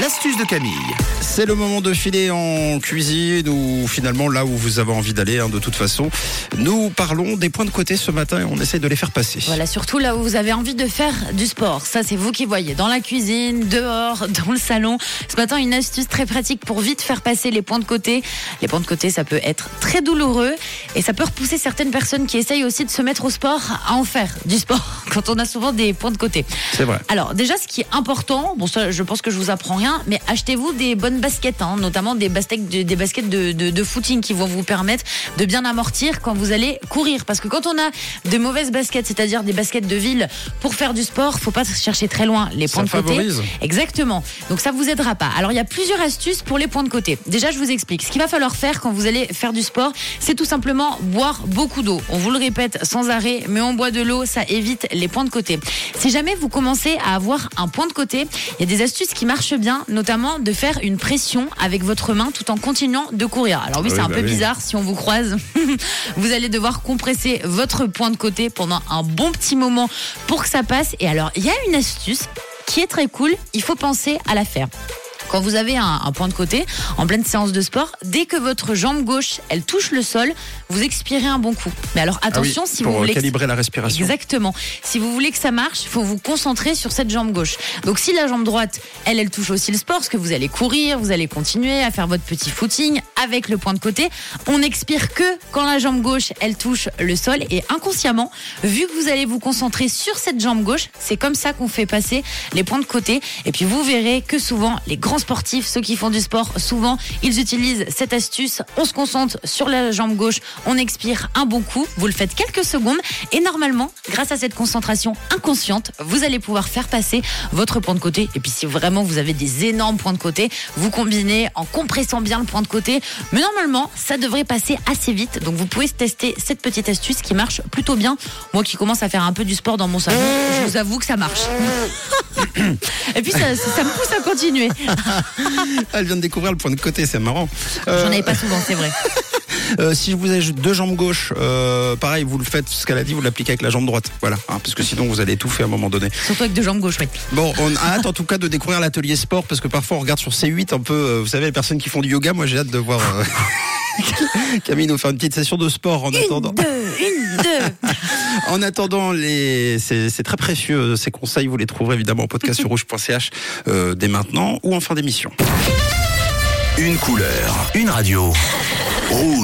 L'astuce de Camille. C'est le moment de filer en cuisine ou finalement là où vous avez envie d'aller hein, de toute façon. Nous parlons des points de côté ce matin et on essaie de les faire passer. Voilà, surtout là où vous avez envie de faire du sport. Ça, c'est vous qui voyez. Dans la cuisine, dehors, dans le salon. Ce matin, une astuce très pratique pour vite faire passer les points de côté. Les points de côté, ça peut être très douloureux et ça peut repousser certaines personnes qui essayent aussi de se mettre au sport à en faire du sport quand on a souvent des points de côté. C'est vrai. Alors, déjà, ce qui est important, bon, ça, je pense que je vous apprends rien, mais achetez-vous des bonnes baskets, hein, notamment des baskets, de, des baskets de, de, de footing qui vont vous permettre de bien amortir quand vous allez courir. Parce que quand on a de mauvaises baskets, c'est-à-dire des baskets de ville pour faire du sport, faut pas chercher très loin les points Ça de côté. favorise. Exactement. Donc ça vous aidera pas. Alors il y a plusieurs astuces pour les points de côté. Déjà, je vous explique. Ce qu'il va falloir faire quand vous allez faire du sport, c'est tout simplement boire beaucoup d'eau. On vous le répète sans arrêt, mais on boit de l'eau, ça évite les points de côté. Si jamais vous commencez à avoir un point de côté, il y a des astuces qui marchent bien, notamment de faire une pression avec votre main tout en continuant de courir. Alors oui, Ah c'est un bah peu oui. bizarre si on vous croise. vous allez devoir compresser votre point de côté pendant un bon petit moment pour que ça passe. Et alors, il y a une astuce qui est très cool. Il faut penser à la faire. Quand vous avez un, un point de côté en pleine séance de sport, dès que votre jambe gauche elle touche le sol, vous expirez un bon coup. Mais alors Ah oui, attention si pour vous voulez que- calibrer la respiration. Exactement. Si vous voulez que ça marche, il faut vous concentrer sur cette jambe gauche. Donc si la jambe droite, elle, elle touche aussi le sport, parce que vous allez courir, vous allez continuer à faire votre petit footing avec le point de côté, on n'expire que quand la jambe gauche, elle touche le sol. Et inconsciemment, vu que vous allez vous concentrer sur cette jambe gauche, c'est comme ça qu'on fait passer les points de côté. Et puis vous verrez que souvent, les grands sportifs, ceux qui font du sport, souvent, ils utilisent cette astuce. On se concentre sur la jambe gauche, on expire un bon coup. Vous le faites quelques secondes et normalement, grâce à cette concentration inconsciente, vous allez pouvoir faire passer votre point de côté. Et puis si vraiment vous avez des énormes points de côté, vous combinez en compressant bien le point de côté. Mais normalement, ça devrait passer assez vite. Donc vous pouvez tester cette petite astuce qui marche plutôt bien. Moi qui commence à faire un peu du sport dans mon salon, je vous avoue que ça marche. et puis ça, ça me pousse à continuer. Elle vient de découvrir le point de côté, c'est marrant. Euh, J'en avais pas souvent, c'est vrai. euh, si vous avez deux jambes gauches, euh, pareil, vous le faites, ce qu'elle a dit, vous l'appliquez avec la jambe droite. Voilà, hein, parce que sinon vous allez étouffer à un moment donné. Surtout avec deux jambes gauches, oui. Bon, on a hâte en tout cas de découvrir l'atelier sport parce que parfois on regarde sur C8 un peu, euh, vous savez, les personnes qui font du yoga. Moi, j'ai hâte de voir euh, Camille nous faire une petite session de sport en attendant. Une, deux, une, deux. En attendant, les, c'est, c'est très précieux. Ces conseils, vous les trouverez évidemment en podcast sur rouge.ch euh, dès maintenant ou en fin d'émission. Une couleur, une radio. Rouge.